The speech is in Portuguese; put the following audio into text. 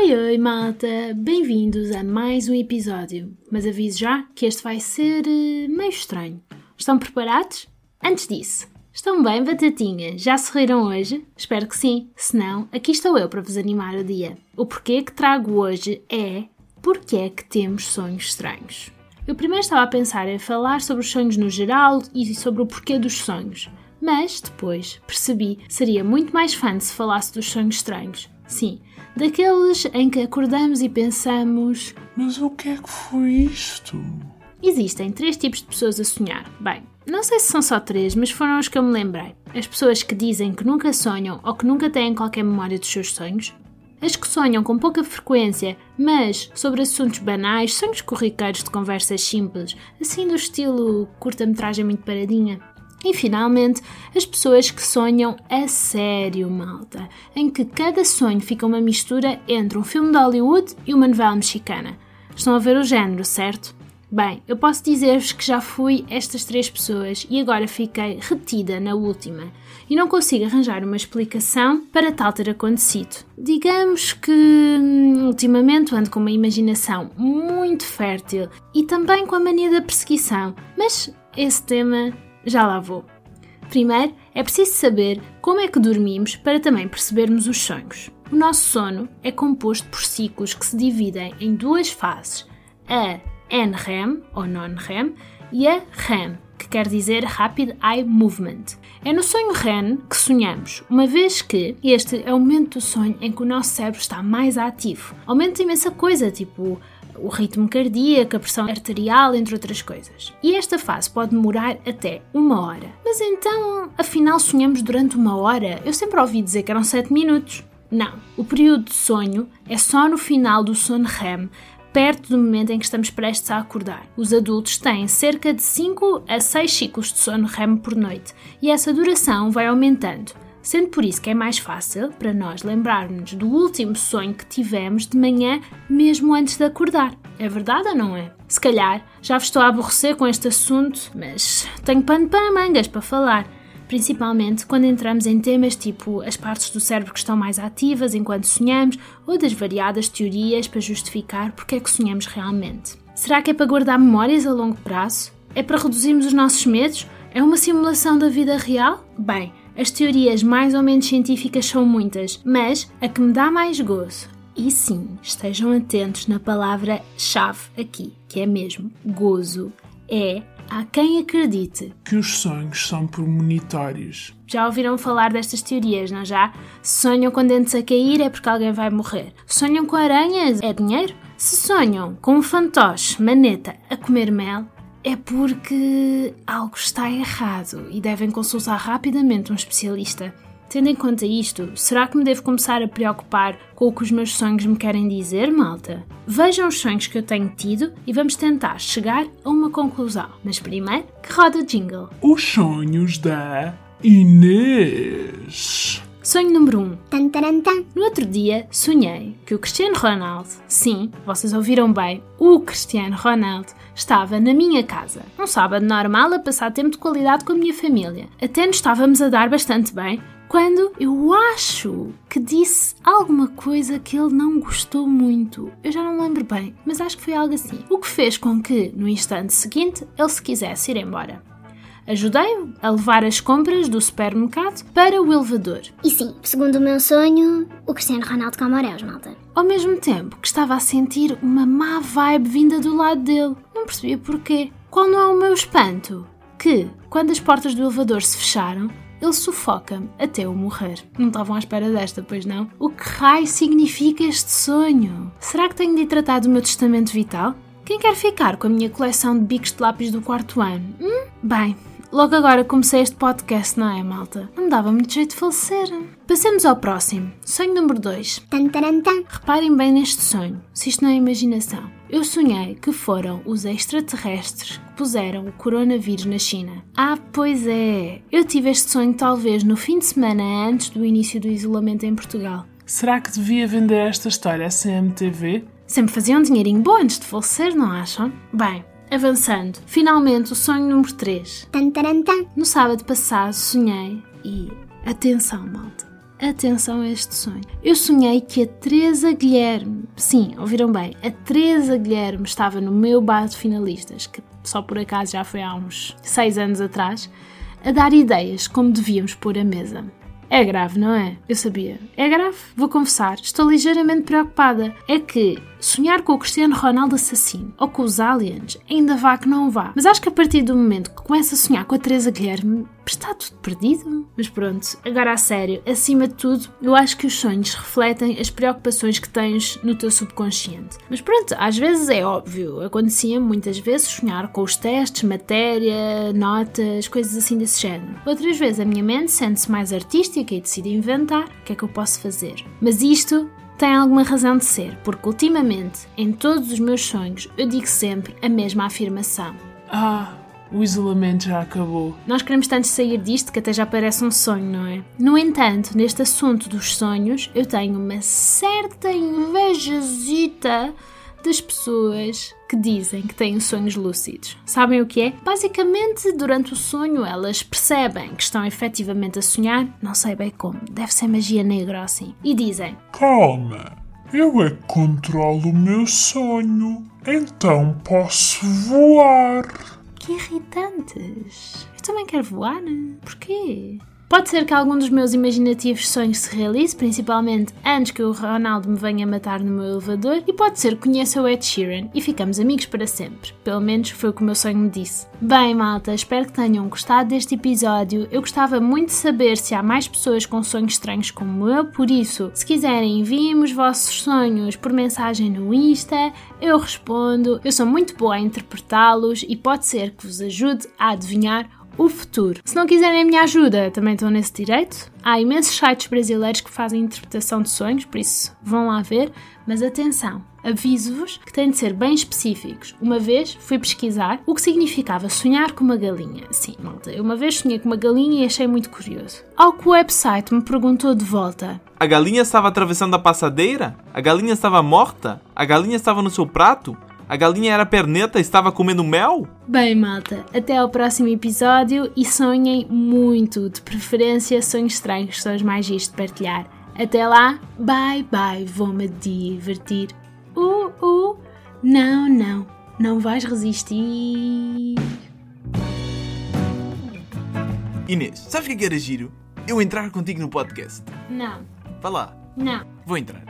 Oi, oi, malta! Bem-vindos a mais um episódio. Mas aviso já que este vai ser uh, meio estranho. Estão preparados? Antes disso, estão bem, batatinha? Já se riram hoje? Espero que sim. Se não, aqui estou eu para vos animar o dia. O porquê que trago hoje é porque é que temos sonhos estranhos. Eu primeiro estava a pensar em falar sobre os sonhos no geral e sobre o porquê dos sonhos. Mas depois percebi seria muito mais fã se falasse dos sonhos estranhos. Sim, daqueles em que acordamos e pensamos: Mas o que é que foi isto? Existem três tipos de pessoas a sonhar. Bem, não sei se são só três, mas foram os que eu me lembrei. As pessoas que dizem que nunca sonham ou que nunca têm qualquer memória dos seus sonhos. As que sonham com pouca frequência, mas sobre assuntos banais, sonhos corriqueiros de conversas simples, assim do estilo curta-metragem muito paradinha. E finalmente, as pessoas que sonham a sério, malta, em que cada sonho fica uma mistura entre um filme de Hollywood e uma novela mexicana. Estão a ver o género, certo? Bem, eu posso dizer-vos que já fui estas três pessoas e agora fiquei retida na última e não consigo arranjar uma explicação para tal ter acontecido. Digamos que hum, ultimamente ando com uma imaginação muito fértil e também com a mania da perseguição, mas esse tema já lá vou. Primeiro, é preciso saber como é que dormimos para também percebermos os sonhos. O nosso sono é composto por ciclos que se dividem em duas fases, a NREM, ou non-REM, e a REM, que quer dizer Rapid Eye Movement. É no sonho REM que sonhamos, uma vez que este é o momento do sonho em que o nosso cérebro está mais ativo. Aumenta imensa coisa, tipo o ritmo cardíaco, a pressão arterial, entre outras coisas. E esta fase pode demorar até uma hora. Mas então, afinal, sonhamos durante uma hora? Eu sempre ouvi dizer que eram 7 minutos. Não, o período de sonho é só no final do sono REM, perto do momento em que estamos prestes a acordar. Os adultos têm cerca de 5 a 6 ciclos de sono REM por noite e essa duração vai aumentando sendo por isso que é mais fácil para nós lembrarmos do último sonho que tivemos de manhã, mesmo antes de acordar. É verdade ou não é? Se calhar já vos estou a aborrecer com este assunto, mas tenho pano para mangas para falar. Principalmente quando entramos em temas tipo as partes do cérebro que estão mais ativas enquanto sonhamos ou das variadas teorias para justificar porque é que sonhamos realmente. Será que é para guardar memórias a longo prazo? É para reduzirmos os nossos medos? É uma simulação da vida real? Bem, as teorias mais ou menos científicas são muitas, mas a que me dá mais gozo, e sim, estejam atentos na palavra-chave aqui, que é mesmo gozo, é Há quem acredite que os sonhos são premonitórios. Já ouviram falar destas teorias, não já? Se sonham com dentes a cair é porque alguém vai morrer. Sonham com aranhas é dinheiro? Se sonham com um fantoche, maneta, a comer mel, é porque algo está errado e devem consultar rapidamente um especialista. Tendo em conta isto, será que me devo começar a preocupar com o que os meus sonhos me querem dizer, malta? Vejam os sonhos que eu tenho tido e vamos tentar chegar a uma conclusão. Mas primeiro, que roda o jingle. Os sonhos da Inês. Sonho número 1. Um. Tan, tan, tan. No outro dia, sonhei que o Cristiano Ronaldo, sim, vocês ouviram bem, o Cristiano Ronaldo, estava na minha casa. Um sábado normal a passar tempo de qualidade com a minha família. Até nos estávamos a dar bastante bem, quando eu acho que disse alguma coisa que ele não gostou muito. Eu já não lembro bem, mas acho que foi algo assim. O que fez com que, no instante seguinte, ele se quisesse ir embora. Ajudei-o a levar as compras do supermercado para o elevador. E sim, segundo o meu sonho, o Cristiano Ronaldo Camoréus, malta. Ao mesmo tempo que estava a sentir uma má vibe vinda do lado dele. Não percebia porquê. Qual não é o meu espanto? Que, quando as portas do elevador se fecharam, ele sufoca-me até eu morrer. Não estavam à espera desta, pois não? O que raio significa este sonho? Será que tenho de tratar do meu testamento vital? Quem quer ficar com a minha coleção de bicos de lápis do quarto ano? Hum? Bem, Logo agora comecei este podcast, não é, malta? Não me dava muito jeito de falecer. Passemos ao próximo. Sonho número 2. Reparem bem neste sonho, se isto não é imaginação. Eu sonhei que foram os extraterrestres que puseram o coronavírus na China. Ah, pois é! Eu tive este sonho talvez no fim de semana antes do início do isolamento em Portugal. Será que devia vender esta história à CMTV? Sempre faziam um dinheirinho bom antes de falecer, não acham? Bem, Avançando, finalmente o sonho número 3. Tan, tan, tan. No sábado passado sonhei e. Atenção, malta! atenção a este sonho. Eu sonhei que a Teresa Guilherme, sim, ouviram bem, a Teresa Guilherme estava no meu bar de finalistas, que só por acaso já foi há uns seis anos atrás, a dar ideias como devíamos pôr a mesa. É grave, não é? Eu sabia. É grave, vou confessar. Estou ligeiramente preocupada. É que sonhar com o Cristiano Ronaldo assassino ou com os aliens ainda vá que não vá. Mas acho que a partir do momento que começa a sonhar com a Teresa Guilherme, está tudo perdido. Mas pronto, agora a sério, acima de tudo, eu acho que os sonhos refletem as preocupações que tens no teu subconsciente. Mas pronto, às vezes é óbvio, acontecia muitas vezes sonhar com os testes, matéria, notas, coisas assim desse género. Outras vezes a minha mente sente-se mais artística e decide inventar o que é que eu posso fazer. Mas isto tem alguma razão de ser, porque ultimamente, em todos os meus sonhos, eu digo sempre a mesma afirmação. Ah, o isolamento já acabou. Nós queremos tanto sair disto que até já parece um sonho, não é? No entanto, neste assunto dos sonhos, eu tenho uma certa invejazita das pessoas que dizem que têm sonhos lúcidos. Sabem o que é? Basicamente, durante o sonho, elas percebem que estão efetivamente a sonhar, não sei bem como, deve ser magia negra assim, e dizem: Calma, eu é que controlo o meu sonho, então posso voar. Que irritantes! Eu também quero voar, porquê? Pode ser que algum dos meus imaginativos sonhos se realize, principalmente antes que o Ronaldo me venha matar no meu elevador, e pode ser que conheça o Ed Sheeran e ficamos amigos para sempre. Pelo menos foi o que o meu sonho me disse. Bem, malta, espero que tenham gostado deste episódio. Eu gostava muito de saber se há mais pessoas com sonhos estranhos como eu, por isso, se quiserem, enviem os vossos sonhos por mensagem no Insta, eu respondo. Eu sou muito boa a interpretá-los e pode ser que vos ajude a adivinhar o futuro. Se não quiserem a minha ajuda, também estão nesse direito. Há imensos sites brasileiros que fazem interpretação de sonhos, por isso vão lá ver. Mas atenção, aviso-vos que têm de ser bem específicos. Uma vez fui pesquisar o que significava sonhar com uma galinha. Sim, malta, eu uma vez sonhei com uma galinha e achei muito curioso. Ao que o website me perguntou de volta: A galinha estava atravessando a passadeira? A galinha estava morta? A galinha estava no seu prato? A galinha era perneta e estava comendo mel? Bem, malta, até ao próximo episódio e sonhem muito, de preferência sonhos estranhos, são os mais giros de partilhar. Até lá, bye bye, vou-me divertir. Uh, uh, não, não, não vais resistir. Inês, sabes o que é que era giro? Eu entrar contigo no podcast. Não, Vá lá, não. vou entrar.